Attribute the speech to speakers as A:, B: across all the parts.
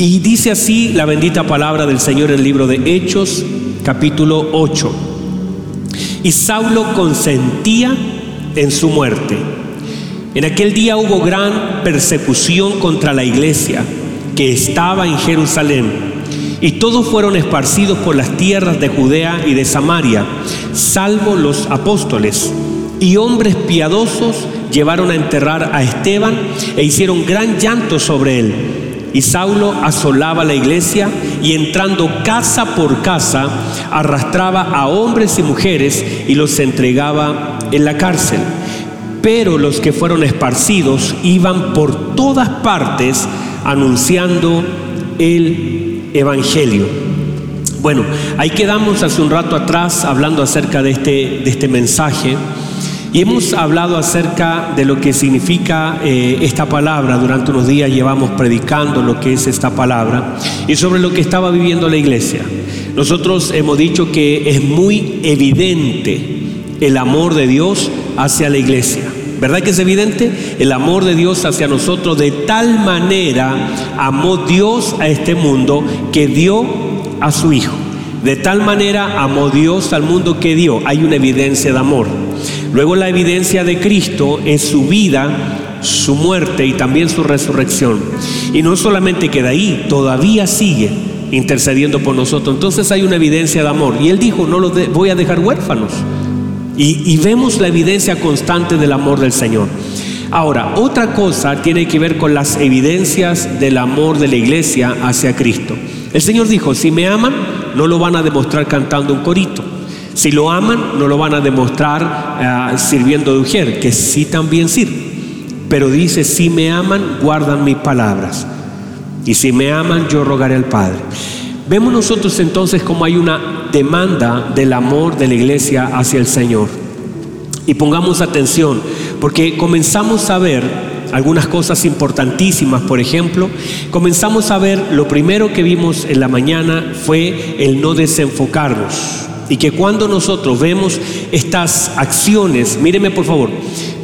A: Y dice así la bendita palabra del Señor en el libro de Hechos, capítulo 8. Y Saulo consentía en su muerte. En aquel día hubo gran persecución contra la iglesia que estaba en Jerusalén. Y todos fueron esparcidos por las tierras de Judea y de Samaria, salvo los apóstoles. Y hombres piadosos llevaron a enterrar a Esteban e hicieron gran llanto sobre él y Saulo asolaba la iglesia y entrando casa por casa arrastraba a hombres y mujeres y los entregaba en la cárcel. Pero los que fueron esparcidos iban por todas partes anunciando el Evangelio. Bueno, ahí quedamos hace un rato atrás hablando acerca de este, de este mensaje. Y hemos hablado acerca de lo que significa eh, esta palabra. Durante unos días llevamos predicando lo que es esta palabra y sobre lo que estaba viviendo la iglesia. Nosotros hemos dicho que es muy evidente el amor de Dios hacia la iglesia. ¿Verdad que es evidente? El amor de Dios hacia nosotros de tal manera amó Dios a este mundo que dio a su Hijo. De tal manera amó Dios al mundo que dio. Hay una evidencia de amor. Luego la evidencia de Cristo es su vida, su muerte y también su resurrección. Y no solamente queda ahí, todavía sigue intercediendo por nosotros. Entonces hay una evidencia de amor. Y él dijo, no los voy a dejar huérfanos. Y, y vemos la evidencia constante del amor del Señor. Ahora, otra cosa tiene que ver con las evidencias del amor de la iglesia hacia Cristo. El Señor dijo, si me aman, no lo van a demostrar cantando un corito. Si lo aman, no lo van a demostrar eh, sirviendo de ujier, que sí también sirve. Pero dice, si me aman, guardan mis palabras. Y si me aman, yo rogaré al Padre. Vemos nosotros entonces como hay una demanda del amor de la iglesia hacia el Señor. Y pongamos atención, porque comenzamos a ver algunas cosas importantísimas, por ejemplo, comenzamos a ver, lo primero que vimos en la mañana fue el no desenfocarnos. Y que cuando nosotros vemos estas acciones, míreme por favor,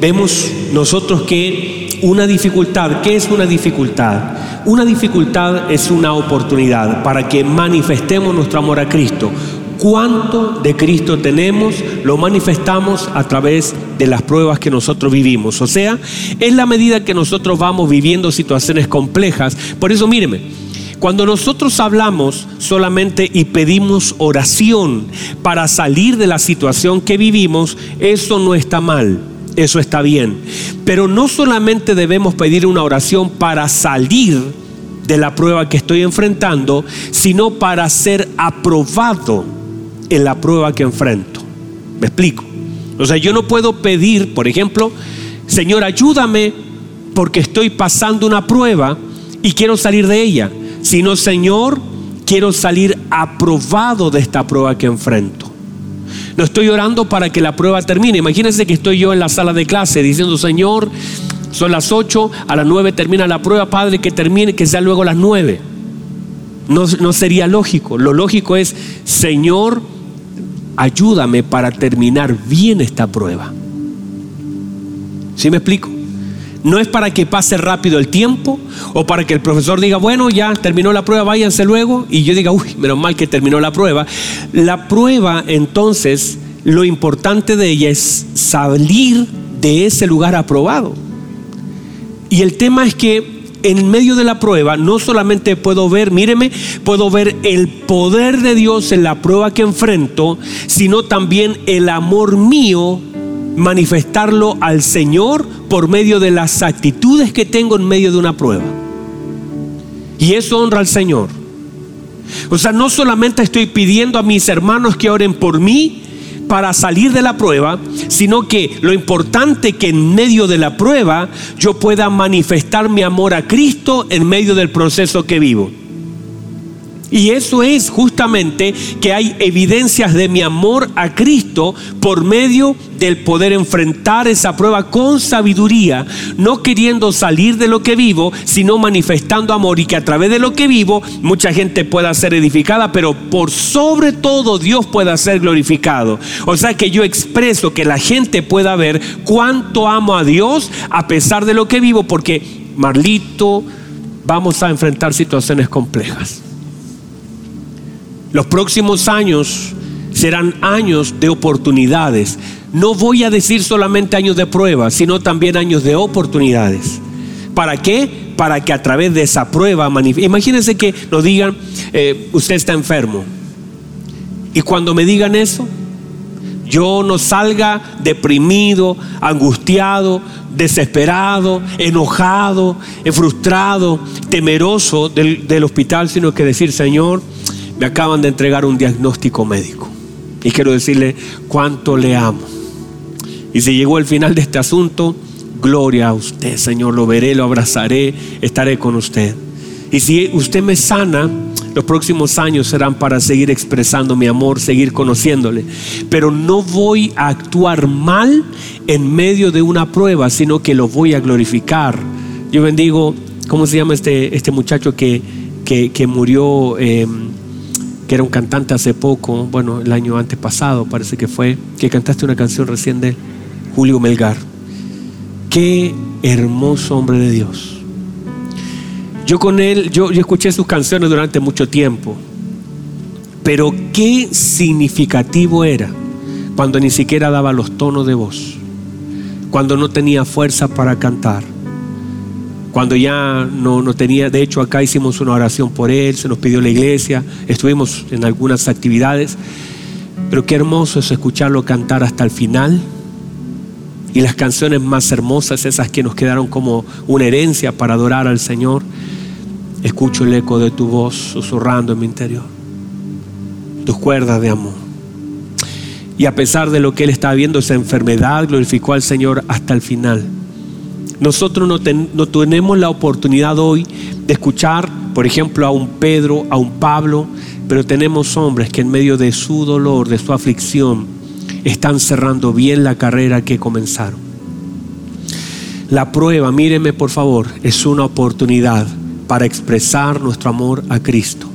A: vemos nosotros que una dificultad, ¿qué es una dificultad? Una dificultad es una oportunidad para que manifestemos nuestro amor a Cristo. Cuánto de Cristo tenemos lo manifestamos a través de las pruebas que nosotros vivimos. O sea, es la medida que nosotros vamos viviendo situaciones complejas. Por eso míreme, cuando nosotros hablamos solamente y pedimos oración para salir de la situación que vivimos, eso no está mal, eso está bien. Pero no solamente debemos pedir una oración para salir de la prueba que estoy enfrentando, sino para ser aprobado en la prueba que enfrento. ¿Me explico? O sea, yo no puedo pedir, por ejemplo, Señor, ayúdame porque estoy pasando una prueba y quiero salir de ella sino Señor, quiero salir aprobado de esta prueba que enfrento. No estoy orando para que la prueba termine. Imagínense que estoy yo en la sala de clase diciendo, Señor, son las 8, a las 9 termina la prueba, Padre, que termine, que sea luego las 9. No, no sería lógico. Lo lógico es, Señor, ayúdame para terminar bien esta prueba. ¿Sí me explico? No es para que pase rápido el tiempo o para que el profesor diga, bueno, ya terminó la prueba, váyanse luego. Y yo diga, uy, menos mal que terminó la prueba. La prueba, entonces, lo importante de ella es salir de ese lugar aprobado. Y el tema es que en medio de la prueba no solamente puedo ver, míreme, puedo ver el poder de Dios en la prueba que enfrento, sino también el amor mío manifestarlo al Señor por medio de las actitudes que tengo en medio de una prueba. Y eso honra al Señor. O sea, no solamente estoy pidiendo a mis hermanos que oren por mí para salir de la prueba, sino que lo importante que en medio de la prueba yo pueda manifestar mi amor a Cristo en medio del proceso que vivo. Y eso es justamente que hay evidencias de mi amor a Cristo por medio del poder enfrentar esa prueba con sabiduría, no queriendo salir de lo que vivo, sino manifestando amor y que a través de lo que vivo mucha gente pueda ser edificada, pero por sobre todo Dios pueda ser glorificado. O sea que yo expreso que la gente pueda ver cuánto amo a Dios a pesar de lo que vivo, porque Marlito, vamos a enfrentar situaciones complejas. Los próximos años serán años de oportunidades. No voy a decir solamente años de prueba, sino también años de oportunidades. ¿Para qué? Para que a través de esa prueba, imagínense que nos digan, eh, usted está enfermo. Y cuando me digan eso, yo no salga deprimido, angustiado, desesperado, enojado, frustrado, temeroso del, del, hospital, sino que decir, Señor, me acaban de entregar un diagnóstico médico. Y quiero decirle cuánto le amo. Y si llegó el final de este asunto, gloria a usted, Señor, lo veré, lo abrazaré, estaré con usted. Y si usted me sana, los próximos años serán para seguir expresando mi amor, seguir conociéndole. Pero no voy a actuar mal en medio de una prueba, sino que lo voy a glorificar. Yo bendigo, ¿cómo se llama este, este muchacho que, que, murió, em, que era un cantante hace poco, bueno, el año antepasado parece que fue, que cantaste una canción recién de Julio Melgar. Qué hermoso hombre de Dios yo con él, yo, escuché sus canciones durante mucho tiempo, pero qué significativo era cuando ni siquiera daba los tonos de voz, cuando no tenía fuerza para cantar, cuando ya no, no, tenía, de hecho acá hicimos una oración por él, se nos pidió la iglesia, estuvimos en algunas actividades, pero qué hermoso es escucharlo cantar hasta el final. Y las canciones más hermosas, esas que nos quedaron como una herencia para adorar al Señor, Escucho el eco de tu voz susurrando en mi interior. Tus cuerdas de amor. Y a pesar de lo que él estaba viendo, esa enfermedad, glorificó al Señor hasta el final. Nosotros no, tenemos la oportunidad hoy de escuchar, por ejemplo, a un Pedro, a un Pablo, pero tenemos hombres que en medio de su dolor, de su aflicción, están cerrando bien la carrera que comenzaron. La prueba, míreme por favor, es una oportunidad para expresar nuestro amor a Cristo.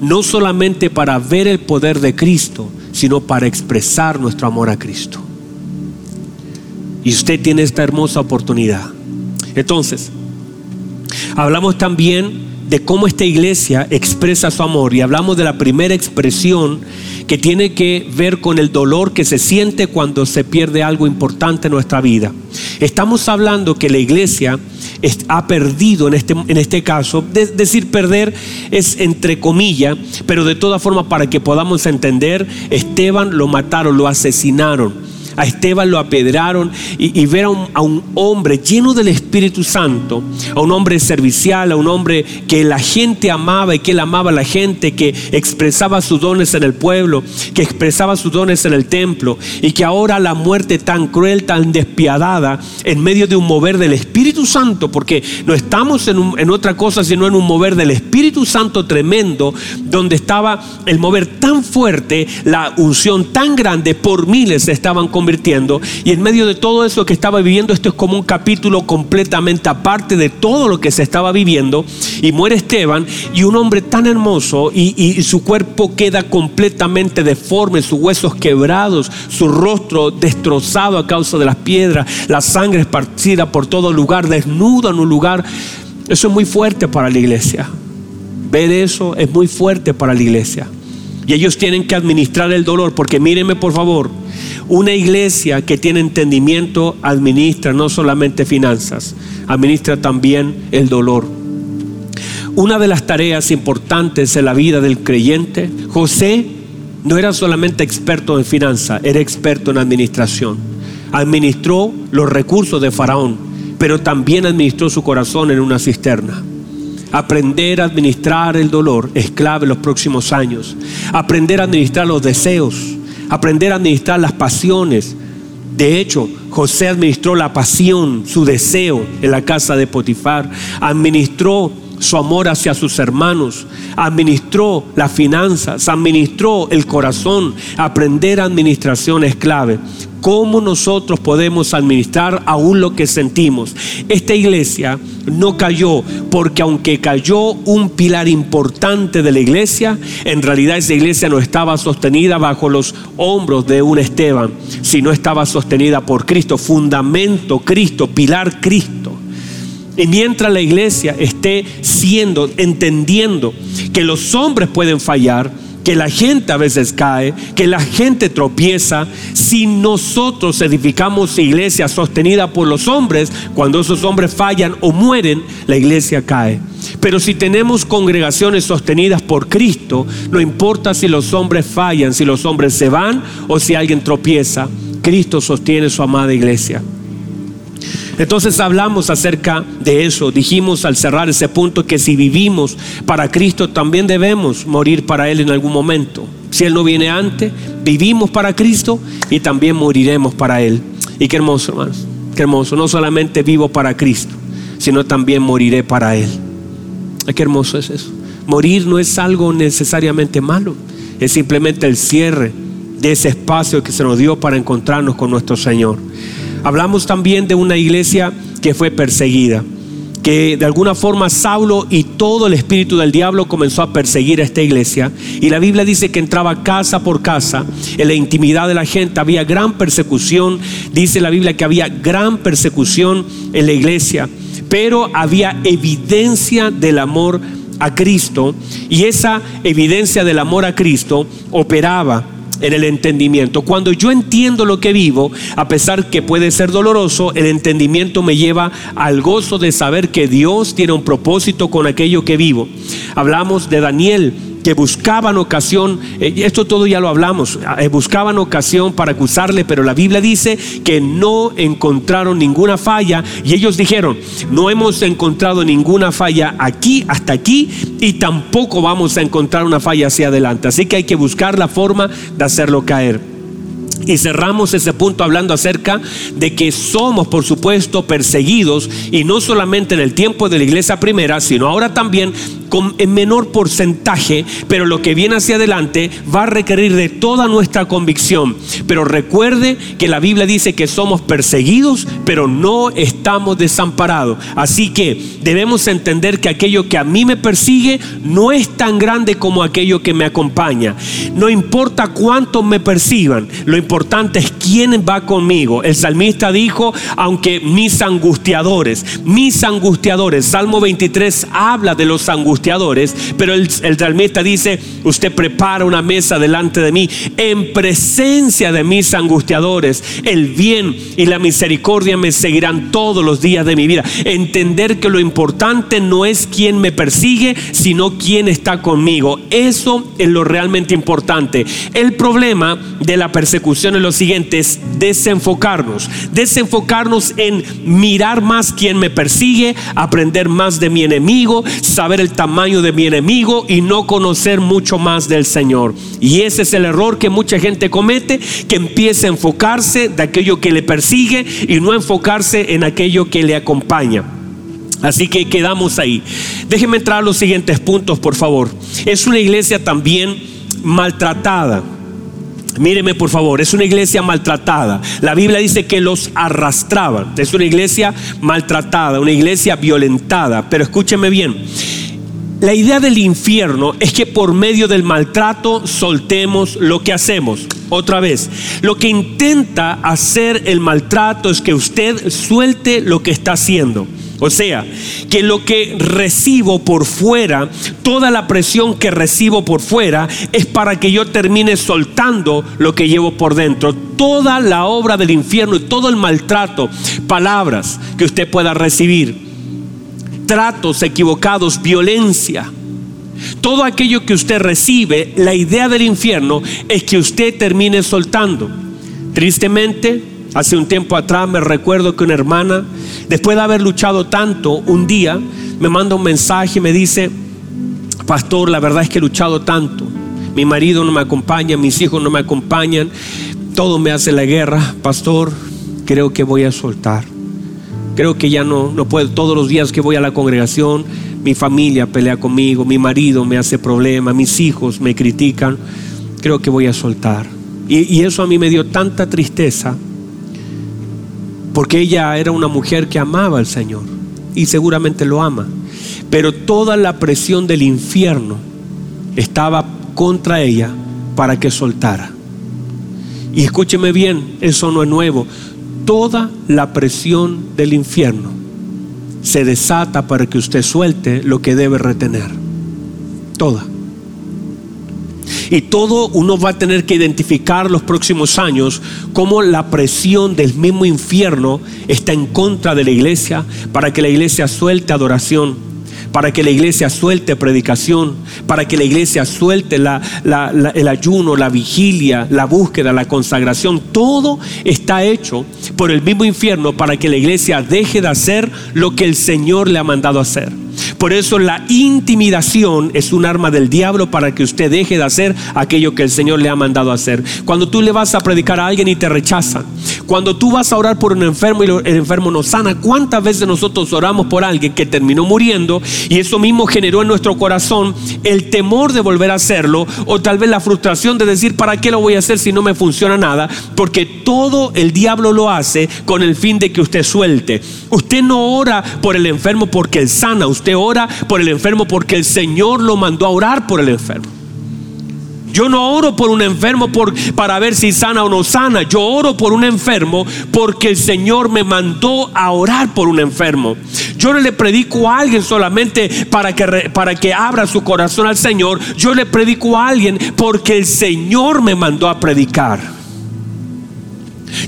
A: No solamente para ver el poder de Cristo, sino para expresar nuestro amor a Cristo. Y usted tiene esta hermosa oportunidad. Entonces, hablamos también de cómo esta iglesia expresa su amor y hablamos de la primera expresión que tiene que ver con el dolor que se siente cuando se pierde algo importante en nuestra vida. Estamos hablando que la iglesia ha perdido en este, en este caso. decir perder es entre comillas, pero de todas formas para que podamos entender, Esteban lo mataron, lo asesinaron. A Esteban lo apedraron y, ver a un, hombre lleno del Espíritu Santo, a un hombre servicial, a un hombre que la gente amaba y que él amaba a la gente, que expresaba sus dones en el pueblo, que expresaba sus dones en el templo y que ahora la muerte tan cruel, tan despiadada, en medio de un mover del Espíritu Santo, porque no estamos en, en otra cosa sino en un mover del Espíritu Santo tremendo, donde estaba el mover tan fuerte, la unción tan grande, por miles estaban convirtiendo y en medio de todo eso que estaba viviendo, esto es como un capítulo completamente aparte de todo lo que se estaba viviendo. Y muere Esteban y un hombre tan hermoso y, su cuerpo queda completamente deforme, sus huesos quebrados, su rostro destrozado a causa de las piedras, la sangre esparcida por todo lugar, desnudo en un lugar. Eso es muy fuerte para la iglesia. Ver eso es muy fuerte para la iglesia. Y ellos tienen que administrar el dolor, porque mírenme por favor, una iglesia que tiene entendimiento administra no solamente finanzas, administra también el dolor. Una de las tareas importantes en la vida del creyente, José no era solamente experto en finanzas, era experto en administración. Administró los recursos de Faraón, pero también administró su corazón en una cisterna. Aprender a administrar el dolor es clave en los próximos años. Aprender a administrar los deseos aprender a administrar las pasiones. De hecho, José administró la pasión, su deseo en la casa de Potifar, administró su amor hacia sus hermanos, administró las finanzas, administró el corazón. Aprender administración es clave cómo nosotros podemos administrar aún lo que sentimos. Esta iglesia no cayó porque aunque cayó un pilar importante de la iglesia, en realidad esa iglesia no estaba sostenida bajo los hombros de un Esteban, sino estaba sostenida por Cristo, fundamento Cristo, pilar Cristo. Y mientras la iglesia esté siendo, entendiendo que los hombres pueden fallar, que la gente a veces cae, que la gente tropieza. Si nosotros edificamos iglesia sostenida por los hombres, cuando esos hombres fallan o mueren, la iglesia cae. Pero si tenemos congregaciones sostenidas por Cristo, no importa si los hombres fallan, si los hombres se van o si alguien tropieza, Cristo sostiene su amada iglesia. Entonces hablamos acerca de eso. Dijimos al cerrar ese punto que si vivimos para Cristo también debemos morir para Él en algún momento. Si Él no viene antes, vivimos para Cristo y también moriremos para Él. Y qué hermoso, hermanos. Qué hermoso. No solamente vivo para Cristo, sino también moriré para Él. Qué hermoso es eso. Morir no es algo necesariamente malo. Es simplemente el cierre de ese espacio que se nos dio para encontrarnos con nuestro Señor. Hablamos también de una iglesia que fue perseguida, que de alguna forma Saulo y todo el espíritu del diablo comenzó a perseguir a esta iglesia. Y la Biblia dice que entraba casa por casa, en la intimidad de la gente había gran persecución. Dice la Biblia que había gran persecución en la iglesia, pero había evidencia del amor a Cristo y esa evidencia del amor a Cristo operaba en el entendimiento. Cuando yo entiendo lo que vivo, a pesar que puede ser doloroso, el entendimiento me lleva al gozo de saber que Dios tiene un propósito con aquello que vivo. Hablamos de Daniel que buscaban ocasión, eh, esto todo ya lo hablamos, eh, buscaban ocasión para acusarle, pero la Biblia dice que no encontraron ninguna falla y ellos dijeron, no hemos encontrado ninguna falla aquí hasta aquí y tampoco vamos a encontrar una falla hacia adelante. Así que hay que buscar la forma de hacerlo caer. Y cerramos ese punto hablando acerca de que somos, por supuesto, perseguidos y no solamente en el tiempo de la iglesia primera, sino ahora también con, en menor porcentaje, pero lo que viene hacia adelante va a requerir de toda nuestra convicción. Pero recuerde que la Biblia dice que somos perseguidos, pero no estamos desamparados. Así que debemos entender que aquello que a mí me persigue no es tan grande como aquello que me acompaña. No importa cuántos me persigan, lo importante es quién va conmigo. El salmista dijo, aunque mis angustiadores, mis angustiadores, Salmo 23 habla de los angustiadores pero el, el salmista dice, usted prepara una mesa delante de mí en presencia de mis angustiadores. El bien y la misericordia me seguirán todos los días de mi vida. Entender que lo importante no es quién me persigue, sino quién está conmigo. Eso es lo realmente importante. El problema de la persecución es lo siguiente, es desenfocarnos. Desenfocarnos en mirar más quién me persigue, aprender más de mi enemigo, saber el tamaño tamaño de mi enemigo y no conocer mucho más del Señor. Y ese es el error que mucha gente comete, que empieza a enfocarse de aquello que le persigue y no enfocarse en aquello que le acompaña. Así que quedamos ahí. Déjenme entrar a los siguientes puntos, por favor. Es una iglesia también maltratada. Míreme por favor, es una iglesia maltratada. La Biblia dice que los arrastraban. Es una iglesia maltratada, una iglesia violentada. Pero escúcheme bien, la idea del infierno es que por medio del maltrato soltemos lo que hacemos. Otra vez, lo que intenta hacer el maltrato es que usted suelte lo que está haciendo. O sea, que lo que recibo por fuera, toda la presión que recibo por fuera, es para que yo termine soltando lo que llevo por dentro. Toda la obra del infierno y todo el maltrato, palabras que usted pueda recibir tratos equivocados, violencia. Todo aquello que usted recibe, la idea del infierno es que usted termine soltando. Tristemente, hace un tiempo atrás me recuerdo que una hermana, después de haber luchado tanto, un día me manda un mensaje y me dice, pastor, la verdad es que he luchado tanto. Mi marido no me acompaña, mis hijos no me acompañan, todo me hace la guerra. Pastor, creo que voy a soltar. Creo que ya no, no puedo. Todos los días que voy a la congregación, mi familia pelea conmigo, mi marido me hace problema, mis hijos me critican. Creo que voy a soltar. Y, y eso a mí me dio tanta tristeza, porque ella era una mujer que amaba al Señor y seguramente lo ama. Pero toda la presión del infierno estaba contra ella para que soltara. Y escúcheme bien, eso no es nuevo toda la presión del infierno se desata para que usted suelte lo que debe retener. Toda. Y todo uno va a tener que identificar los próximos años cómo la presión del mismo infierno está en contra de la iglesia para que la iglesia suelte adoración, para que la iglesia suelte predicación, para que la iglesia suelte el ayuno, la vigilia, la búsqueda, la consagración. Todo está hecho por el mismo infierno para que la iglesia deje de hacer lo que el Señor le ha mandado hacer. Por eso la intimidación es un arma del diablo para que usted deje de hacer aquello que el Señor le ha mandado hacer. Cuando tú le vas a predicar a alguien y te rechazan, cuando tú vas a orar por un enfermo y el enfermo no sana, ¿cuántas veces nosotros oramos por alguien que terminó muriendo y eso mismo generó en nuestro corazón el temor de volver a hacerlo o tal vez la frustración de decir, ¿para qué lo voy a hacer si no me funciona nada? Porque todo el diablo lo hace con el fin de que usted suelte. Usted no ora por el enfermo porque él sana, usted ora por el enfermo porque el Señor lo mandó a orar por el enfermo. Yo no oro por un enfermo por, para ver si sana o no sana. Yo oro por un enfermo porque el Señor me mandó a orar por un enfermo. Yo no le predico a alguien solamente para que, para que abra su corazón al Señor. Yo le predico a alguien porque el Señor me mandó a predicar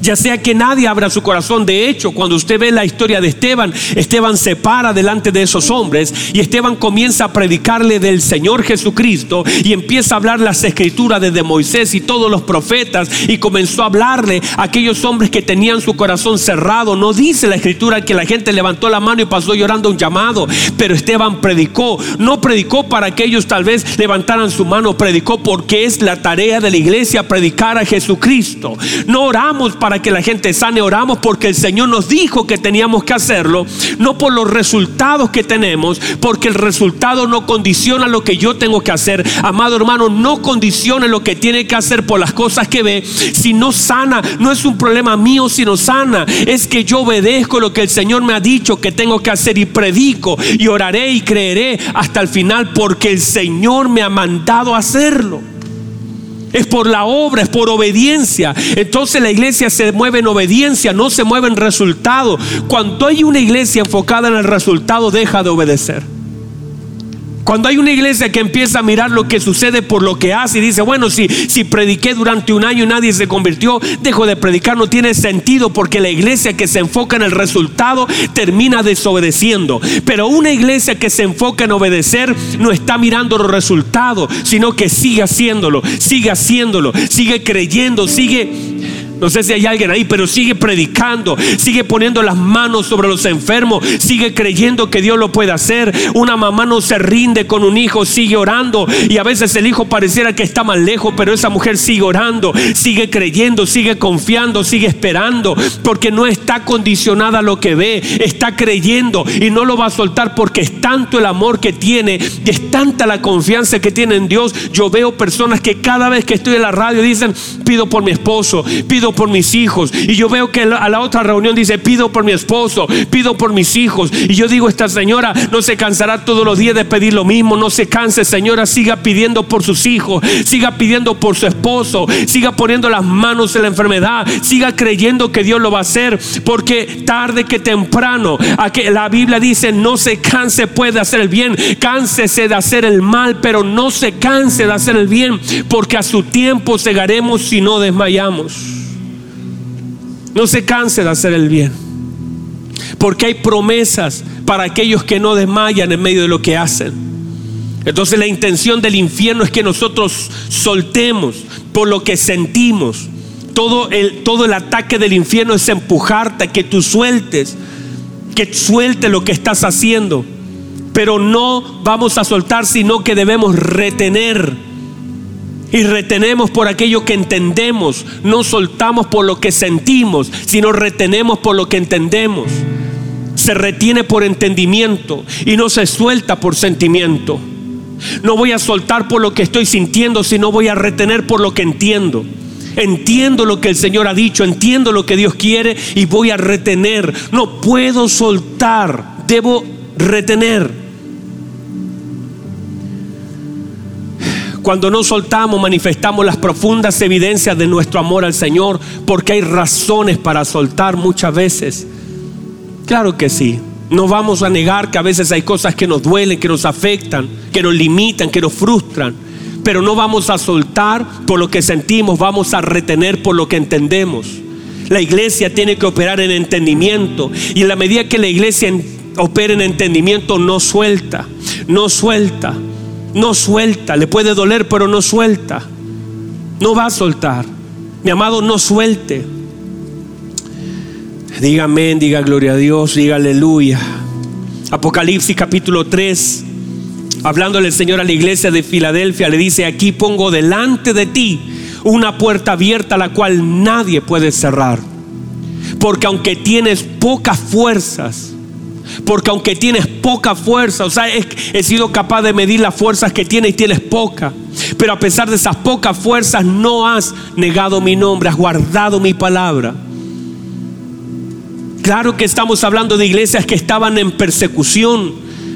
A: ya sea que nadie abra su corazón. De hecho, cuando usted ve la historia de Esteban, Esteban se para delante de esos hombres y Esteban comienza a predicarle del Señor Jesucristo y empieza a hablar las escrituras desde Moisés y todos los profetas y comenzó a hablarle a aquellos hombres que tenían su corazón cerrado. No dice la escritura que la gente levantó la mano y pasó llorando un llamado, pero Esteban predicó. No predicó para que ellos tal vez levantaran su mano, predicó porque es la tarea de la iglesia predicar a Jesucristo. No oramos para que la gente sane, oramos porque el Señor nos dijo que teníamos que hacerlo, no por los resultados que tenemos, porque el resultado no condiciona lo que yo tengo que hacer. Amado hermano, no condicione lo que tiene que hacer por las cosas que ve. Si no sana, no es un problema mío si no sana, es que yo obedezco lo que el Señor me ha dicho que tengo que hacer y predico y oraré y creeré hasta el final porque el Señor me ha mandado hacerlo es por la obra, es por obediencia. Entonces la iglesia se mueve en obediencia, no se mueve en resultado. Cuando hay una iglesia enfocada en el resultado, deja de obedecer. Cuando hay una iglesia que empieza a mirar lo que sucede por lo que hace y dice, bueno, si, si prediqué durante un año y nadie se convirtió, dejo de predicar, no tiene sentido porque la iglesia que se enfoca en el resultado termina desobedeciendo. Pero una iglesia que se enfoca en obedecer no está mirando los resultados, sino que sigue haciéndolo, sigue haciéndolo, sigue creyendo, sigue no sé si hay alguien ahí, pero sigue predicando, sigue poniendo las manos sobre los enfermos, sigue creyendo que Dios lo puede hacer. Una mamá no se rinde con un hijo, sigue orando y a veces el hijo pareciera que está más lejos, pero esa mujer sigue orando, sigue creyendo, sigue confiando, sigue esperando, porque no está condicionada a lo que ve, está creyendo y no lo va a soltar porque es tanto el amor que tiene y es tanta la confianza que tiene en Dios. Yo veo personas que cada vez que estoy en la radio dicen, pido por mi esposo, pido por mis hijos. Y yo veo que a la otra reunión dice, pido por mi esposo, pido por mis hijos. Y yo digo, esta señora no se cansará todos los días de pedir lo mismo, no se canse, señora, siga pidiendo por sus hijos, siga pidiendo por su esposo, siga poniendo las manos en la enfermedad, siga creyendo que Dios lo va a hacer, porque tarde que temprano, la Biblia dice, no se canse puede hacer el bien, cánsese de hacer el mal, pero no se canse de hacer el bien, porque a su tiempo cegaremos si no desmayamos. No se canse de hacer el bien. Porque hay promesas para aquellos que no desmayan en medio de lo que hacen. Entonces la intención del infierno es que nosotros soltemos por lo que sentimos. Todo el, todo el ataque del infierno es empujarte que tú sueltes, que suelte lo que estás haciendo. Pero no vamos a soltar, sino que debemos retener y retenemos por aquello que entendemos. No soltamos por lo que sentimos, sino retenemos por lo que entendemos. Se retiene por entendimiento y no se suelta por sentimiento. No voy a soltar por lo que estoy sintiendo, sino voy a retener por lo que entiendo. Entiendo lo que el Señor ha dicho, entiendo lo que Dios quiere y voy a retener. No puedo soltar, debo retener. Cuando no soltamos, manifestamos las profundas evidencias de nuestro amor al Señor, porque hay razones para soltar muchas veces. Claro que sí. No vamos a negar que a veces hay cosas que nos duelen, que nos afectan, que nos limitan, que nos frustran. Pero no vamos a soltar por lo que sentimos, vamos a retener por lo que entendemos. La iglesia tiene que operar en entendimiento. Y en la medida que la iglesia opera en entendimiento, no suelta, no suelta, no suelta. Le puede doler, pero no suelta. No va a soltar. Mi amado, no suelte. Diga amén, diga gloria a Dios, diga aleluya. Apocalipsis capítulo 3, hablándole el Señor a la iglesia de Filadelfia, le dice, aquí pongo delante de ti una puerta abierta la cual nadie puede cerrar. Porque aunque tienes pocas fuerzas, porque aunque tienes poca fuerza, o sea, he, sido capaz de medir las fuerzas que tienes y tienes poca. Pero a pesar de esas pocas fuerzas, no has negado mi nombre, has guardado mi palabra. Claro que estamos hablando de iglesias que estaban en persecución,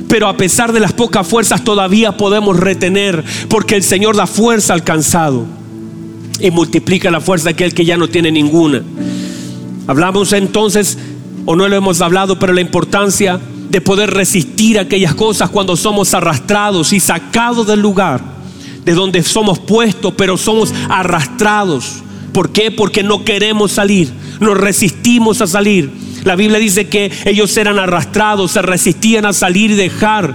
A: pero a pesar de las pocas fuerzas todavía podemos retener, porque el Señor da fuerza al cansado y multiplica la fuerza de aquel que ya no tiene ninguna. Hablamos entonces, o no lo hemos hablado, pero la importancia de poder resistir aquellas cosas cuando somos arrastrados y sacados del lugar de donde somos puestos, pero somos arrastrados. ¿Por qué? Porque no queremos salir, nos resistimos a salir. La Biblia dice que ellos eran arrastrados, se resistían a salir y dejar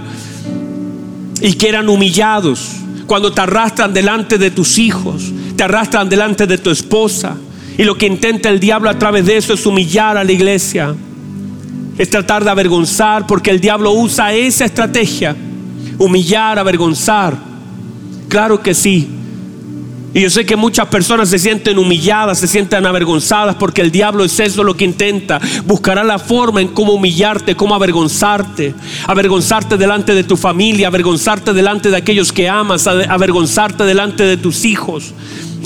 A: y que eran humillados. Cuando te arrastran delante de tus hijos, te arrastran delante de tu esposa. Y lo que intenta el diablo a través de eso es humillar a la iglesia. Es tratar de avergonzar, porque el diablo usa esa estrategia. Humillar, avergonzar. Claro que sí. Y yo sé que muchas personas se sienten humilladas, se sienten avergonzadas porque el diablo es eso lo que intenta. Buscará la forma en cómo humillarte, cómo avergonzarte. Avergonzarte delante de tu familia, avergonzarte delante de aquellos que amas, avergonzarte delante de tus hijos.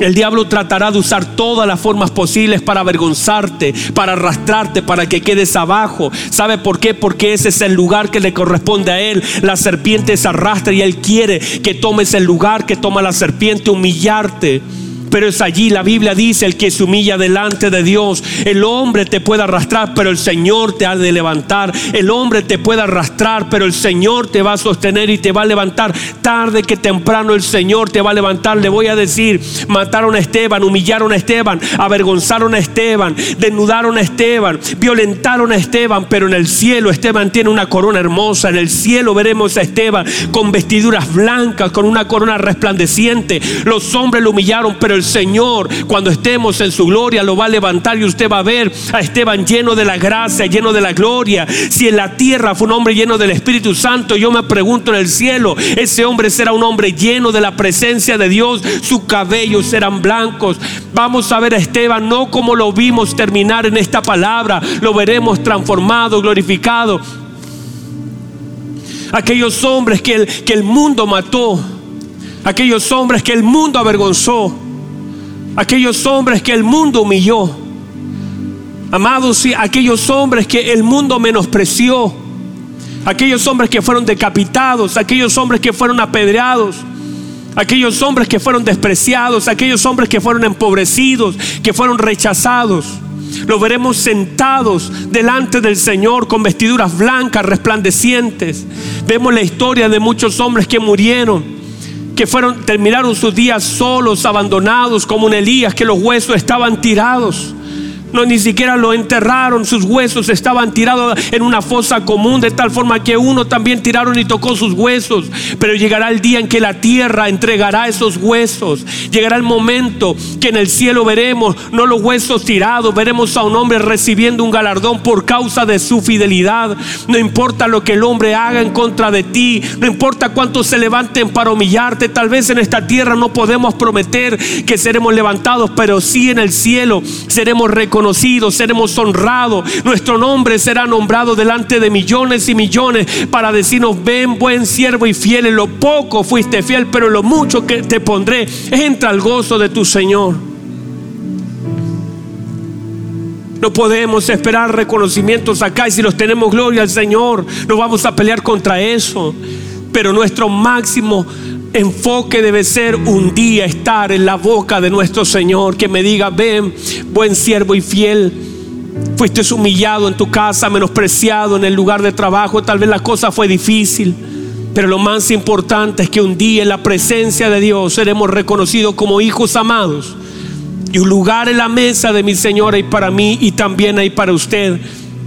A: El diablo tratará de usar todas las formas posibles para avergonzarte, para arrastrarte, para que quedes abajo. ¿Sabe por qué? Porque ese es el lugar que le corresponde a él. La serpiente se arrastra y él quiere que tomes el lugar que toma la serpiente, humillarte. Pero es allí, la Biblia dice, el que se humilla delante de Dios. El hombre te puede arrastrar, pero el Señor te ha de levantar. El hombre te puede arrastrar, pero el Señor te va a sostener y te va a levantar. Tarde que temprano el Señor te va a levantar. Le voy a decir, mataron a Esteban, humillaron a Esteban, avergonzaron a Esteban, desnudaron a Esteban, violentaron a Esteban, pero en el cielo Esteban tiene una corona hermosa. En el cielo veremos a Esteban con vestiduras blancas, con una corona resplandeciente. Los hombres lo humillaron, pero el Señor, cuando estemos en su gloria, lo va a levantar y usted va a ver a Esteban lleno de la gracia, lleno de la gloria. Si en la tierra fue un hombre lleno del Espíritu Santo, yo me pregunto en el cielo, ese hombre será un hombre lleno de la presencia de Dios, sus cabellos serán blancos. Vamos a ver a Esteban no como lo vimos terminar en esta palabra, lo veremos transformado, glorificado. Aquellos hombres que el, que el mundo mató, aquellos hombres que el mundo avergonzó aquellos hombres que el mundo humilló, amados, aquellos hombres que el mundo menospreció, aquellos hombres que fueron decapitados, aquellos hombres que fueron apedreados, aquellos hombres que fueron despreciados, aquellos hombres que fueron empobrecidos, que fueron rechazados. Los veremos sentados delante del Señor con vestiduras blancas, resplandecientes. Vemos la historia de muchos hombres que murieron que fueron, terminaron sus días solos, abandonados, como un Elías, que los huesos estaban tirados. No, ni siquiera lo enterraron, sus huesos estaban tirados en una fosa común, de tal forma que uno también tiraron y tocó sus huesos. Pero llegará el día en que la tierra entregará esos huesos. Llegará el momento que en el cielo veremos, no los huesos tirados, veremos a un hombre recibiendo un galardón por causa de su fidelidad. No importa lo que el hombre haga en contra de ti, no importa cuántos se levanten para humillarte. Tal vez en esta tierra no podemos prometer que seremos levantados, pero sí en el cielo seremos reconocidos seremos honrados, nuestro nombre será nombrado delante de millones y millones para decirnos, ven buen siervo y fiel, en lo poco fuiste fiel, pero en lo mucho que te pondré, entra al gozo de tu Señor. No podemos esperar reconocimientos acá y si los tenemos gloria al Señor, no vamos a pelear contra eso. Pero nuestro máximo enfoque debe ser un día estar en la boca de nuestro Señor, que me diga, ven, buen siervo y fiel. Fuiste humillado en tu casa, menospreciado en el lugar de trabajo. Tal vez la cosa fue difícil. Pero lo más importante es que un día en la presencia de Dios seremos reconocidos como hijos amados. Y un lugar en la mesa de mi Señor hay para mí y también hay para usted.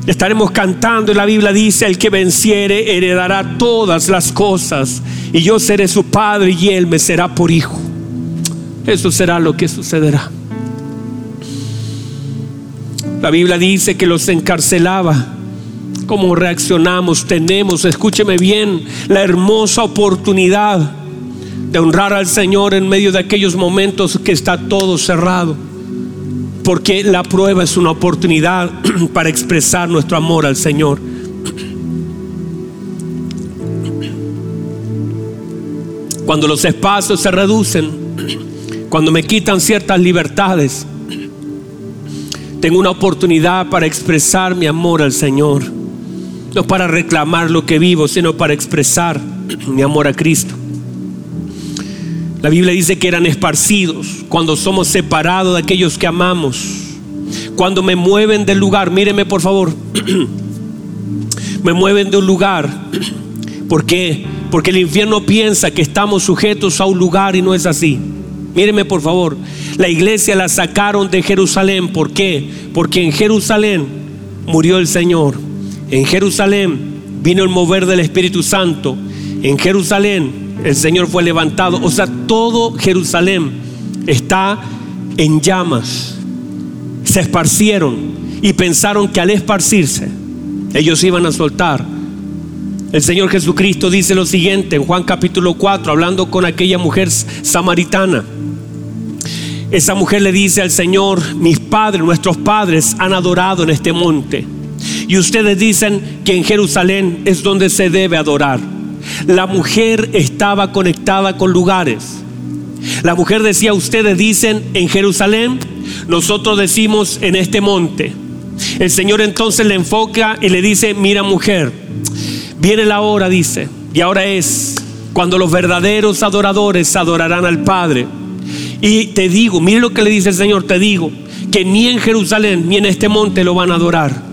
A: Estaremos cantando y la Biblia dice, el que venciere heredará todas las cosas. Y yo seré su padre y él me será por hijo. Eso será lo que sucederá. La Biblia dice que los encarcelaba cómo reaccionamos, tenemos, escúcheme bien, la hermosa oportunidad de honrar al Señor en medio de aquellos momentos que está todo cerrado. Porque la prueba es una oportunidad para expresar nuestro amor al Señor. Cuando los espacios se reducen, cuando me quitan ciertas libertades, tengo una oportunidad para expresar mi amor al Señor. No para reclamar lo que vivo, sino para expresar mi amor a Cristo. La Biblia dice que eran esparcidos cuando somos separados de aquellos que amamos. Cuando me mueven del lugar, míreme por favor, me mueven de un lugar. ¿Por qué? Porque el infierno piensa que estamos sujetos a un lugar y no es así. Míreme por favor, la iglesia la sacaron de Jerusalén. ¿Por qué? Porque en Jerusalén murió el Señor. En Jerusalén vino el mover del Espíritu Santo. En Jerusalén el Señor fue levantado. O sea, todo Jerusalén está en llamas. Se esparcieron y pensaron que al esparcirse ellos iban a soltar. El Señor Jesucristo dice lo siguiente en Juan capítulo 4, hablando con aquella mujer samaritana. Esa mujer le dice al Señor, mis padres, nuestros padres han adorado en este monte y ustedes dicen que en Jerusalén es donde se debe adorar. La mujer estaba conectada con lugares. La mujer decía, ustedes dicen en Jerusalén, nosotros decimos en este monte. El Señor entonces le enfoca y le dice, mira mujer, viene la hora, dice, y ahora es cuando los verdaderos adoradores adorarán al Padre. Y te digo, mire lo que le dice el Señor, te digo, que ni en Jerusalén ni en este monte lo van a adorar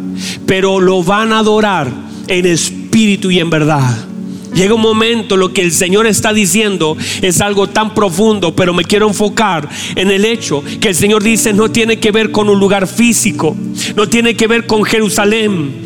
A: pero lo van a adorar en espíritu y en verdad. Llega un momento, lo que el Señor está diciendo es algo tan profundo, pero me quiero enfocar en el hecho que el Señor dice no tiene que ver con un lugar físico, no tiene que ver con Jerusalén,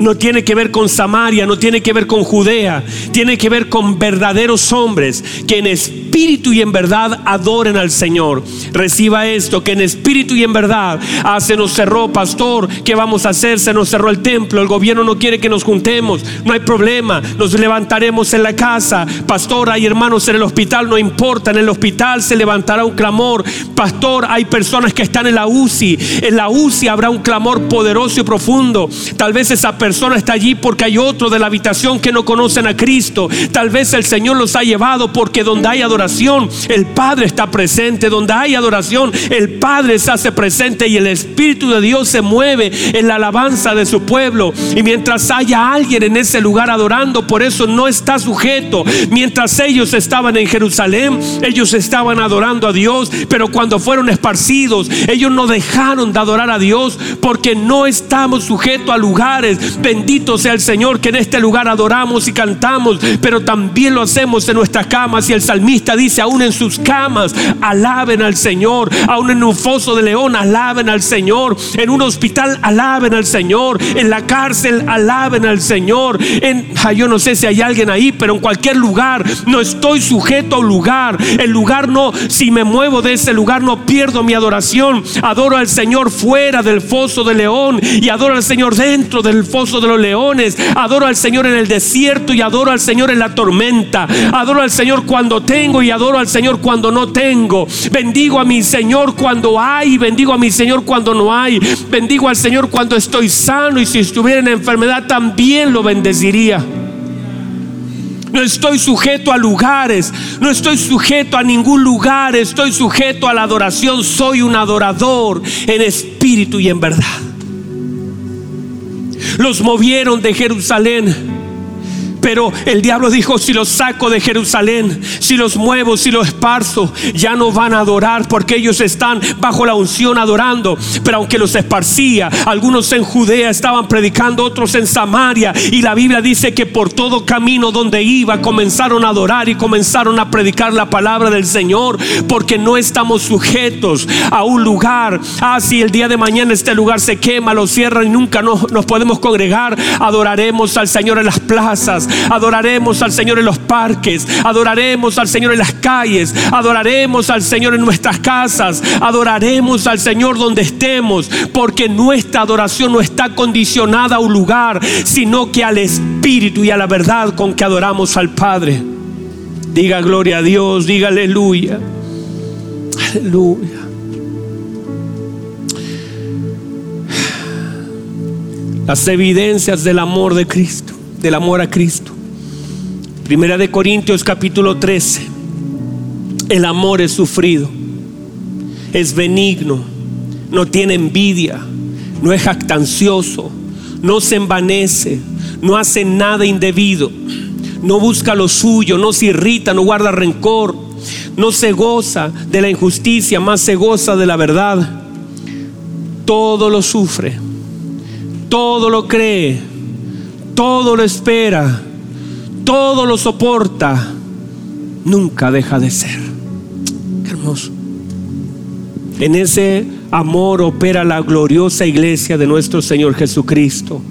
A: no tiene que ver con Samaria, no tiene que ver con Judea, tiene que ver con verdaderos hombres que en espíritu y en verdad adoren al Señor. Reciba esto, que en espíritu y en verdad ah, se nos cerró, pastor, ¿qué vamos a hacer? Se nos cerró el templo, el gobierno no quiere que nos juntemos, no hay problema, nos levantaremos en la casa, pastor, hay hermanos en el hospital, no importa, en el hospital se levantará un clamor, pastor, hay personas que están en la UCI, en la UCI habrá un clamor poderoso y profundo, tal vez esa persona persona está allí porque hay otro de la habitación que no conocen a Cristo. Tal vez el Señor los ha llevado porque donde hay adoración, el Padre está presente. Donde hay adoración, el Padre se hace presente y el Espíritu de Dios se mueve en la alabanza de su pueblo. Y mientras haya alguien en ese lugar adorando, por eso no está sujeto. Mientras ellos estaban en Jerusalén, ellos estaban adorando a Dios, pero cuando fueron esparcidos, ellos no dejaron de adorar a Dios porque no estamos sujetos a lugares Bendito sea el Señor que en este lugar adoramos y cantamos, pero también lo hacemos en nuestras camas. Y el salmista dice, aún en sus camas, alaben al Señor. Aún en un foso de león, alaben al Señor. En un hospital, alaben al Señor. En la cárcel, alaben al Señor. En, yo no sé si hay alguien ahí, pero en cualquier lugar, no estoy sujeto a un lugar. El lugar no, si me muevo de ese lugar, no pierdo mi adoración. Adoro al Señor fuera del foso de león y adoro al Señor dentro del foso de los leones. Adoro al Señor en el desierto y adoro al Señor en la tormenta. Adoro al Señor cuando tengo y adoro al Señor cuando no tengo. Bendigo a mi Señor cuando hay, bendigo a mi Señor cuando no hay. Bendigo al Señor cuando estoy sano y si estuviera en enfermedad también lo bendeciría. No estoy sujeto a lugares, no estoy sujeto a ningún lugar, estoy sujeto a la adoración. Soy un adorador en espíritu y en verdad los movieron de Jerusalén. Pero el diablo dijo, si los saco de Jerusalén, si los muevo, si los esparzo, ya no van a adorar porque ellos están bajo la unción adorando. Pero aunque los esparcía, algunos en Judea estaban predicando, otros en Samaria. Y la Biblia dice que por todo camino donde iba comenzaron a adorar y comenzaron a predicar la palabra del Señor. Porque no estamos sujetos a un lugar. Ah, si el día de mañana este lugar se quema, lo cierran y nunca nos, nos podemos congregar, adoraremos al Señor en las plazas, adoraremos al Señor en los parques, adoraremos al Señor en las calles, adoraremos al Señor en nuestras casas, adoraremos al Señor donde estemos, porque nuestra adoración no está condicionada a un lugar, sino que al Espíritu y a la verdad con que adoramos al Padre. Diga gloria a Dios, diga aleluya. Aleluya. Las evidencias del amor de Cristo del amor a Cristo. Primera de Corintios capítulo 13. El amor es sufrido, es benigno, no tiene envidia, no es jactancioso, no se envanece, no hace nada indebido, no busca lo suyo, no se irrita, no guarda rencor, no se goza de la injusticia, más se goza de la verdad. Todo lo sufre, todo lo cree todo lo espera, todo lo soporta, nunca deja de ser. Qué hermoso. En ese amor opera la gloriosa iglesia de nuestro Señor Jesucristo.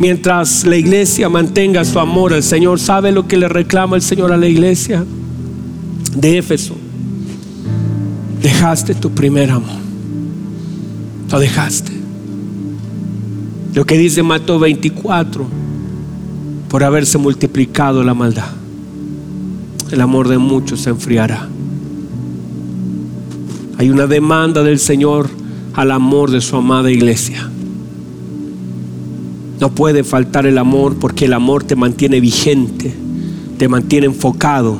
A: Mientras la iglesia mantenga su amor al Señor, ¿sabe lo que le reclama el Señor a la iglesia de Éfeso? Dejaste tu primer amor. Lo dejaste. Lo que dice Mateo 24, por haberse multiplicado la maldad, el amor de muchos se enfriará. Hay una demanda del Señor al amor de su amada iglesia. No puede faltar el amor porque el amor te mantiene vigente, te mantiene enfocado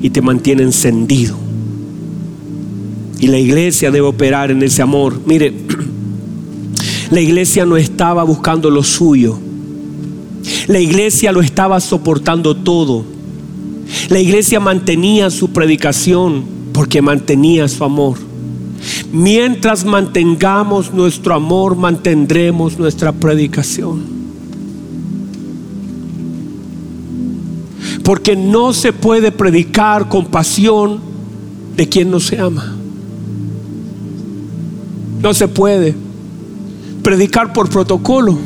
A: y te mantiene encendido. Y la iglesia debe operar en ese amor. Mire, la iglesia no estaba buscando lo suyo. La iglesia lo estaba soportando todo. La iglesia mantenía su predicación porque mantenía su amor. Mientras mantengamos nuestro amor, mantendremos nuestra predicación. Porque no se puede predicar con pasión de quien no se ama. No se puede predicar por protocolo,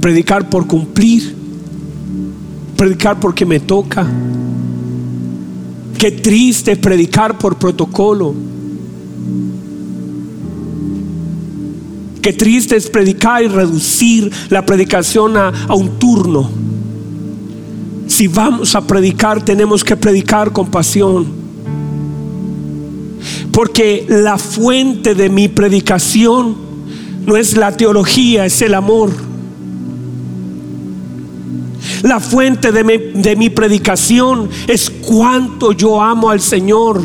A: predicar por cumplir, predicar porque me toca. Qué triste predicar por protocolo. Qué triste es predicar y reducir la predicación a, a, un turno. Si vamos a predicar, tenemos que predicar con pasión. Porque la fuente de mi predicación no es la teología, es el amor. La fuente de mi, predicación es cuánto yo amo al Señor.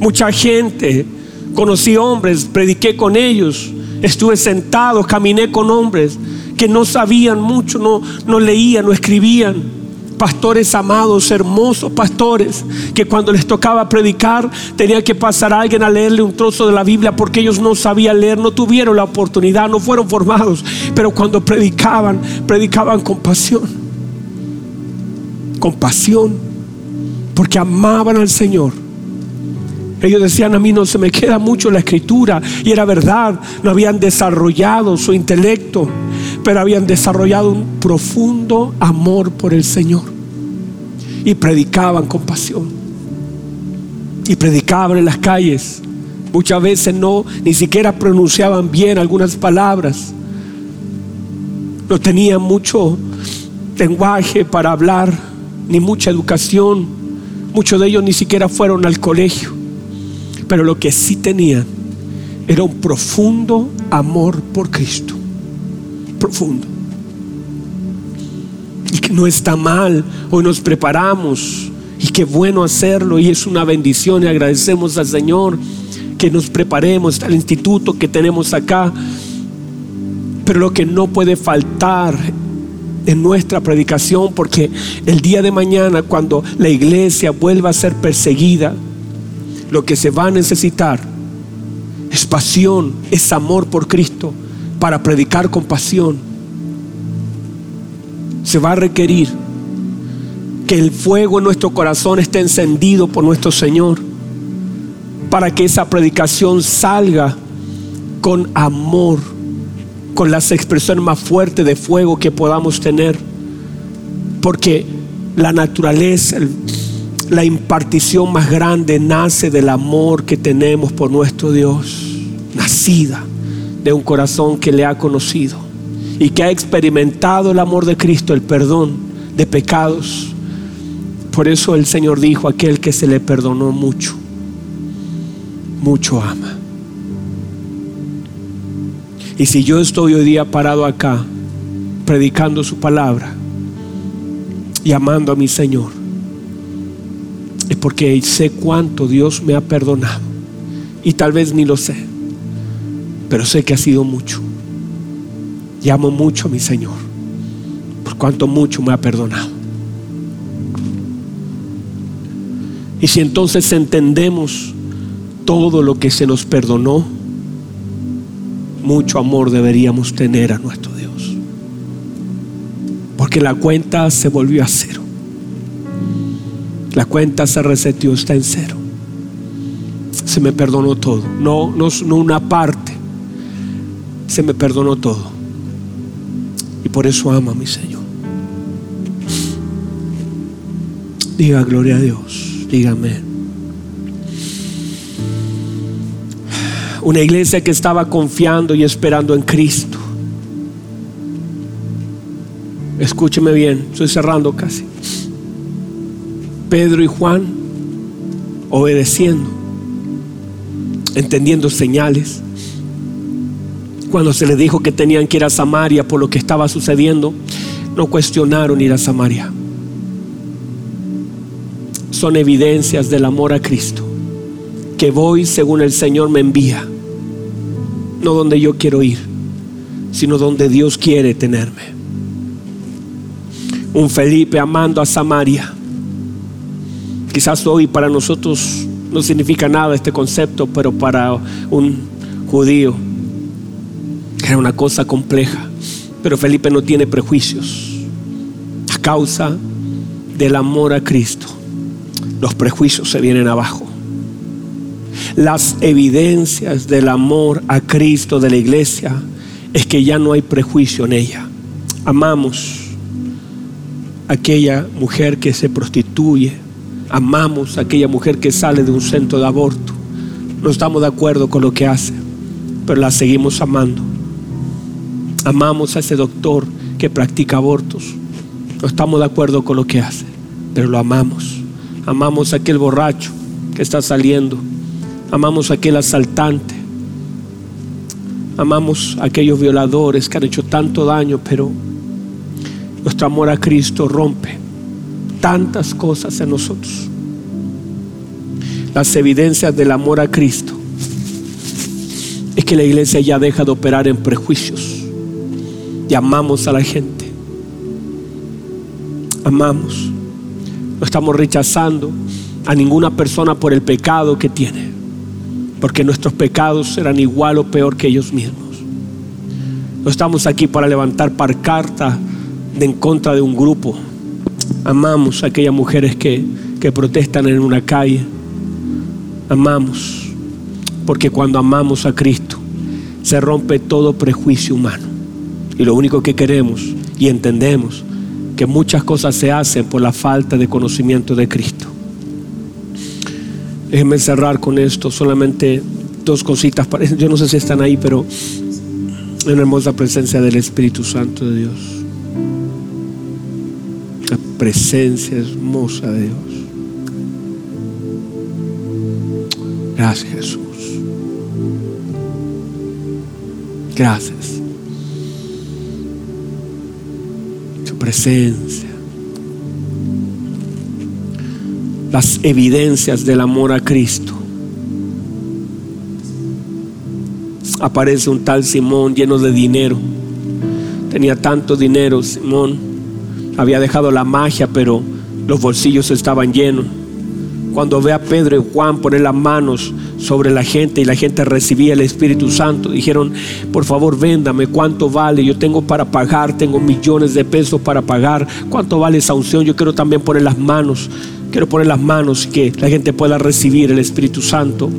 A: Mucha gente, conocí hombres, prediqué con ellos, estuve sentado, caminé con hombres que no sabían mucho, no, no leían, no escribían pastores amados, hermosos pastores, que cuando les tocaba predicar tenía que pasar a alguien a leerle un trozo de la Biblia porque ellos no sabían leer, no tuvieron la oportunidad, no fueron formados, pero cuando predicaban, predicaban con pasión, con pasión, porque amaban al Señor. Ellos decían, a mí no se me queda mucho la escritura. Y era verdad, no habían desarrollado su intelecto pero habían desarrollado un profundo amor por el Señor y predicaban con pasión. Y predicaban en las calles. Muchas veces no, ni siquiera pronunciaban bien algunas palabras. No tenían mucho lenguaje para hablar, ni mucha educación. Muchos de ellos ni siquiera fueron al colegio. Pero lo que sí tenían era un profundo amor por Cristo profundo. Y que no está mal, hoy nos preparamos y qué bueno hacerlo y es una bendición y agradecemos al Señor que nos preparemos al instituto que tenemos acá. Pero lo que no puede faltar en nuestra predicación, porque el día de mañana, cuando la iglesia vuelva a ser perseguida, lo que se va a necesitar es pasión, es amor por Cristo para predicar con pasión. Se va a requerir que el fuego en nuestro corazón esté encendido por nuestro Señor, para que esa predicación salga con amor, con las expresiones más fuertes de fuego que podamos tener, porque la naturaleza, la impartición más grande nace del amor que tenemos por nuestro Dios, nacida de un corazón que le ha conocido y que ha experimentado el amor de Cristo, el perdón de pecados por eso el Señor dijo, aquel que se le perdonó mucho, mucho ama. Y si yo estoy hoy día parado acá, predicando su palabra y amando a mi Señor, es porque sé cuánto Dios me ha perdonado. Y tal vez ni lo sé, pero sé que ha sido mucho. Y amo mucho a mi Señor, por cuanto mucho me ha perdonado. Y si entonces entendemos todo lo que se nos perdonó, mucho amor deberíamos tener a nuestro Dios. Porque la cuenta se volvió a cero. La cuenta se reseteó, está en cero. Se me perdonó todo. No, no, no una parte. Se me perdonó todo. Por eso ama a mi Señor. Diga gloria a Dios. Dígame. Una iglesia que estaba confiando y esperando en Cristo. Escúcheme bien, estoy cerrando casi. Pedro y Juan obedeciendo, entendiendo señales. Cuando se les dijo que tenían que ir a Samaria por lo que estaba sucediendo, no cuestionaron ir a Samaria son evidencias del amor a Cristo. Que voy según el Señor me envía. No donde yo quiero ir, sino donde Dios quiere tenerme. Un Felipe amando a Samaria. Quizás hoy para nosotros no significa nada este concepto, pero para un judío era una cosa compleja. Pero Felipe no tiene prejuicios a causa del amor a Cristo los prejuicios se vienen abajo. Las evidencias del amor a Cristo de la iglesia es que ya no hay prejuicio en ella. Amamos a aquella mujer que se prostituye, amamos a aquella mujer que sale de un centro de aborto. No estamos de acuerdo con lo que hace, pero la seguimos amando. Amamos a ese doctor que practica abortos. No estamos de acuerdo con lo que hace, pero lo amamos. Amamos a aquel borracho que está saliendo. Amamos a aquel asaltante. Amamos a aquellos violadores que han hecho tanto daño, pero nuestro amor a Cristo rompe tantas cosas en nosotros. Las evidencias del amor a Cristo es que la iglesia ya deja de operar en prejuicios y amamos a la gente. Amamos. No estamos rechazando a ninguna persona por el pecado que tiene, porque nuestros pecados serán igual o peor que ellos mismos. No estamos aquí para levantar carta de en contra de un grupo. Amamos a aquellas mujeres que, que protestan en una calle. Amamos, porque cuando amamos a Cristo se rompe todo prejuicio humano. Y lo único que queremos y entendemos que muchas cosas se hacen por la falta de conocimiento de Cristo. Déjenme cerrar con esto, solamente dos cositas. Yo no sé si están ahí, pero en una hermosa presencia del Espíritu Santo de Dios. La presencia hermosa de Dios. Gracias Jesús. Gracias. Presencia. Las evidencias del amor a Cristo. Aparece un tal Simón lleno de dinero, Tenía tanto dinero, Simón. Había dejado la magia, pero los bolsillos estaban llenos. Cuando ve a Pedro y Juan poner las manos sobre la gente y la gente recibía el Espíritu Santo, dijeron, por favor, véndame, ¿cuánto vale? Yo tengo para pagar, tengo millones de pesos para pagar. ¿Cuánto vale esa unción? Yo quiero también poner las manos. Quiero poner las manos que la gente pueda recibir el Espíritu Santo.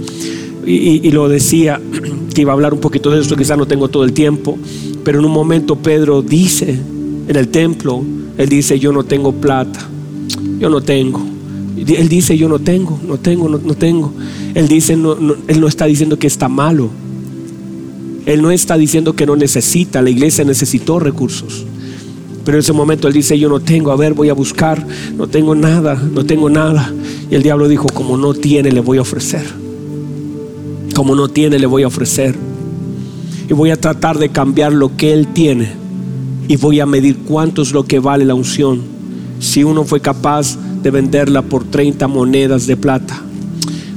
A: Y, lo decía, que iba a hablar un poquito de esto, quizás no tengo todo el tiempo, pero en un momento Pedro dice en el templo, él dice, yo no tengo plata, yo no tengo. Él dice, yo no tengo, no tengo, no, tengo. Él dice, él no está diciendo que está malo. Él no está diciendo que no necesita, la iglesia necesitó recursos. Pero en ese momento él dice, yo no tengo, a ver, voy a buscar, no tengo nada, no tengo nada. Y el diablo dijo, como no tiene, le voy a ofrecer. Como no tiene, le voy a ofrecer. Y voy a tratar de cambiar lo que él tiene. Y voy a medir cuánto es lo que vale la unción. Si uno fue capaz de venderla por 30 monedas de plata.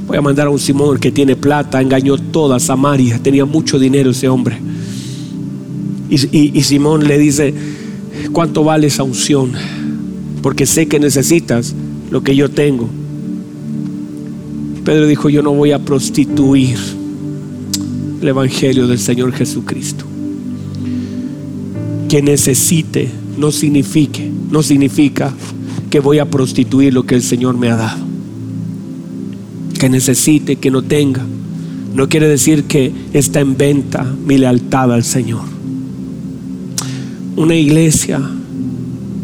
A: Voy a mandar a un Simón que tiene plata, engañó toda Samaria, tenía mucho dinero ese hombre. Y, Simón le dice, ¿cuánto vale esa unción? Porque sé que necesitas lo que yo tengo. Pedro dijo, yo no voy a prostituir el Evangelio del Señor Jesucristo. Que necesite no signifique, no significa que voy a prostituir lo que el Señor me ha dado. Que necesite, que no tenga. No quiere decir que está en venta mi lealtad al Señor. Una iglesia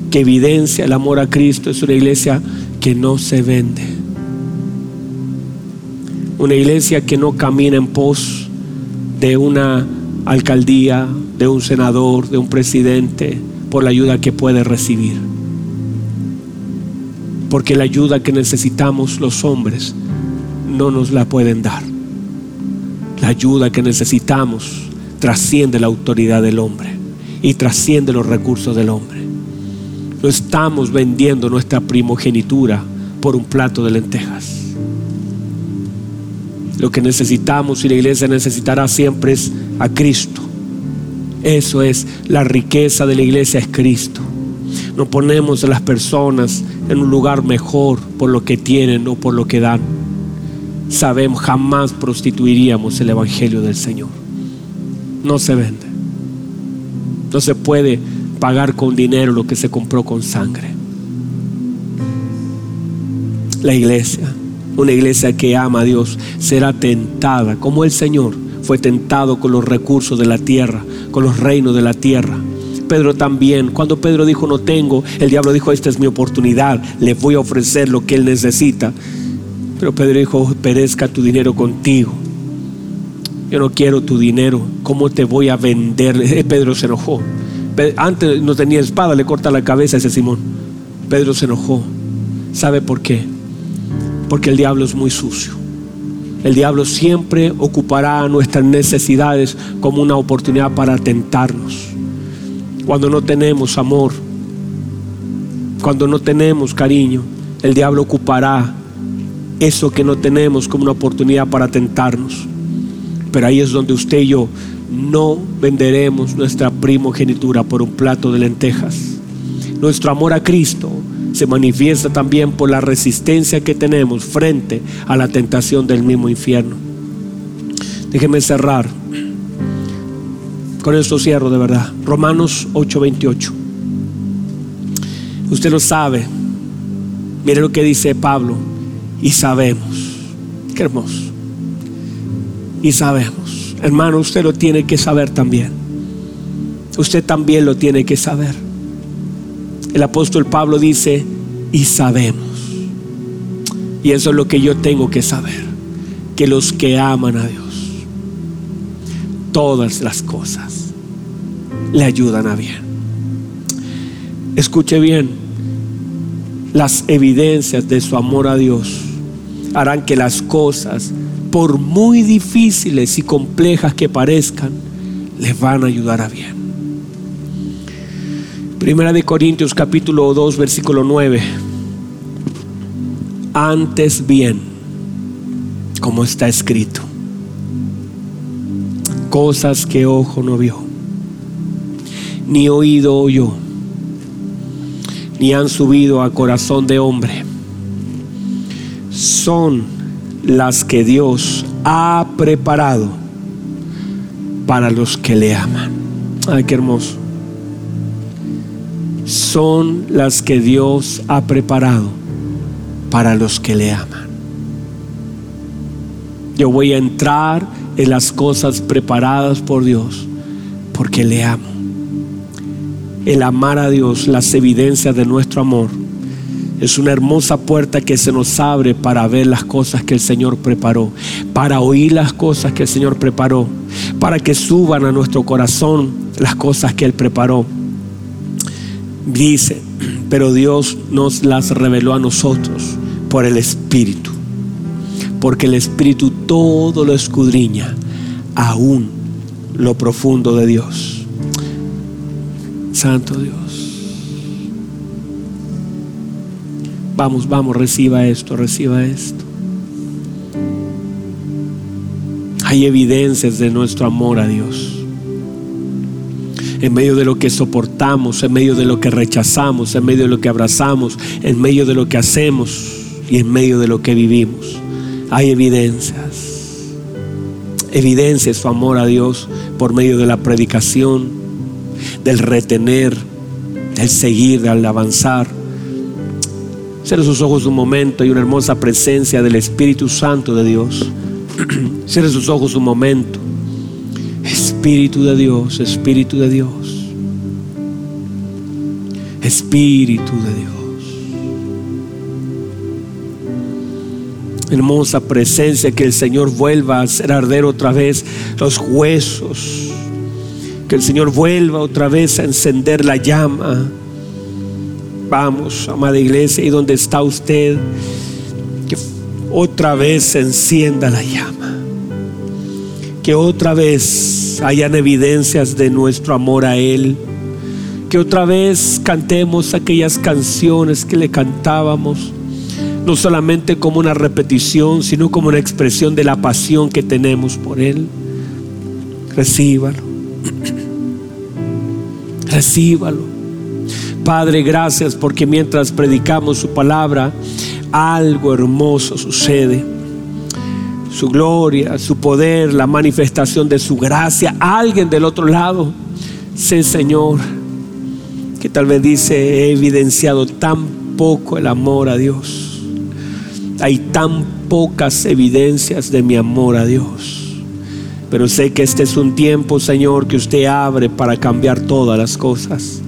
A: que evidencia el amor a Cristo es una iglesia que no se vende. Una iglesia que no camina en pos de una alcaldía, de un senador, de un presidente, por la ayuda que puede recibir porque la ayuda que necesitamos los hombres no nos la pueden dar. La ayuda que necesitamos trasciende la autoridad del hombre y trasciende los recursos del hombre. No estamos vendiendo nuestra primogenitura por un plato de lentejas. Lo que necesitamos y la iglesia necesitará siempre es a Cristo. Eso es la riqueza de la iglesia, es Cristo. No ponemos a las personas en un lugar mejor por lo que tienen o por lo que dan. Sabemos, jamás prostituiríamos el Evangelio del Señor. No se vende. No se puede pagar con dinero lo que se compró con sangre. La iglesia, una iglesia que ama a Dios, será tentada como el Señor fue tentado con los recursos de la tierra, con los reinos de la tierra Pedro también. Cuando Pedro dijo no tengo, el diablo dijo esta es mi oportunidad, le voy a ofrecer lo que él necesita. Pero Pedro dijo, perezca tu dinero contigo. Yo no quiero tu dinero. ¿Cómo te voy a vender? Pedro se enojó. Antes no tenía espada, le corta la cabeza a ese Simón. Pedro se enojó. ¿Sabe por qué? Porque el diablo es muy sucio. El diablo siempre ocupará nuestras necesidades como una oportunidad para tentarnos cuando no tenemos amor, cuando no tenemos cariño, el diablo ocupará eso que no tenemos como una oportunidad para tentarnos. Pero ahí es donde usted y yo no venderemos nuestra primogenitura por un plato de lentejas. Nuestro amor a Cristo se manifiesta también por la resistencia que tenemos frente a la tentación del mismo infierno. Déjeme cerrar con esto cierro de verdad. Romanos 8:28. Usted lo sabe. Mire lo que dice Pablo. Y sabemos. Qué hermoso. Y sabemos. Hermano, usted lo tiene que saber también. Usted también lo tiene que saber. El apóstol Pablo dice, y sabemos. Y eso es lo que yo tengo que saber. Que los que aman a Dios todas las cosas le ayudan a bien. Escuche bien, las evidencias de su amor a Dios harán que las cosas, por muy difíciles y complejas que parezcan, les van a ayudar a bien. Primera de Corintios capítulo 2 versículo 9. Antes bien, como está escrito cosas que ojo no vio, ni oído yo, ni han subido a corazón de hombre. Son las que Dios ha preparado para los que le aman. Ay, qué hermoso. Son las que Dios ha preparado para los que le aman. Yo voy a entrar en las cosas preparadas por Dios porque le amo. El amar a Dios, las evidencias de nuestro amor, es una hermosa puerta que se nos abre para ver las cosas que el Señor preparó, para oír las cosas que el Señor preparó, para que suban a nuestro corazón las cosas que Él preparó. Dice, pero Dios nos las reveló a nosotros por el Espíritu, porque el Espíritu todo lo escudriña, aún lo profundo de Dios. Santo Dios. Vamos, vamos, reciba esto, reciba esto. Hay evidencias de nuestro amor a Dios. En medio de lo que soportamos, en medio de lo que rechazamos, en medio de lo que abrazamos, en medio de lo que hacemos y en medio de lo que vivimos. Hay evidencias. Evidencia su amor a Dios por medio de la predicación, del retener, del seguir, del avanzar. Cierre sus ojos un momento, hay una hermosa presencia del Espíritu Santo de Dios. Cierre sus ojos un momento. Espíritu de Dios, Espíritu de Dios. Espíritu de Dios. Hermosa presencia, que el Señor vuelva a hacer arder otra vez los huesos. Que el Señor vuelva otra vez a encender la llama. Vamos, amada iglesia, y donde está usted, que otra vez encienda la llama. Que otra vez hayan evidencias de nuestro amor a Él. Que otra vez cantemos aquellas canciones que le cantábamos no solamente como una repetición, sino como una expresión de la pasión que tenemos por Él. Recíbalo. Recíbalo. Padre, gracias porque mientras predicamos su palabra, algo hermoso sucede. Su gloria, su poder, la manifestación de su gracia. Alguien del otro lado, sé Señor, que tal vez dice, he evidenciado tan poco el amor a Dios hay tan pocas evidencias de mi amor a Dios. Pero sé que este es un tiempo, Señor, que usted abre para cambiar todas las cosas.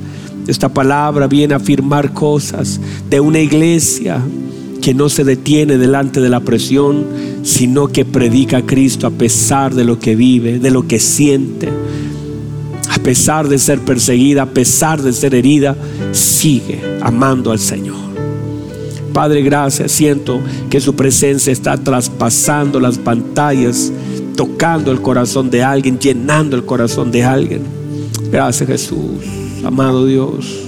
A: Esta palabra viene a afirmar cosas de una iglesia que no se detiene delante de la presión, sino que predica a Cristo a pesar de lo que vive, de lo que siente. A pesar de ser perseguida, a pesar de ser herida, sigue amando al Señor. Padre, gracias. Siento que su presencia está traspasando las pantallas, tocando el corazón de alguien, llenando el corazón de alguien. Gracias Jesús, amado Dios.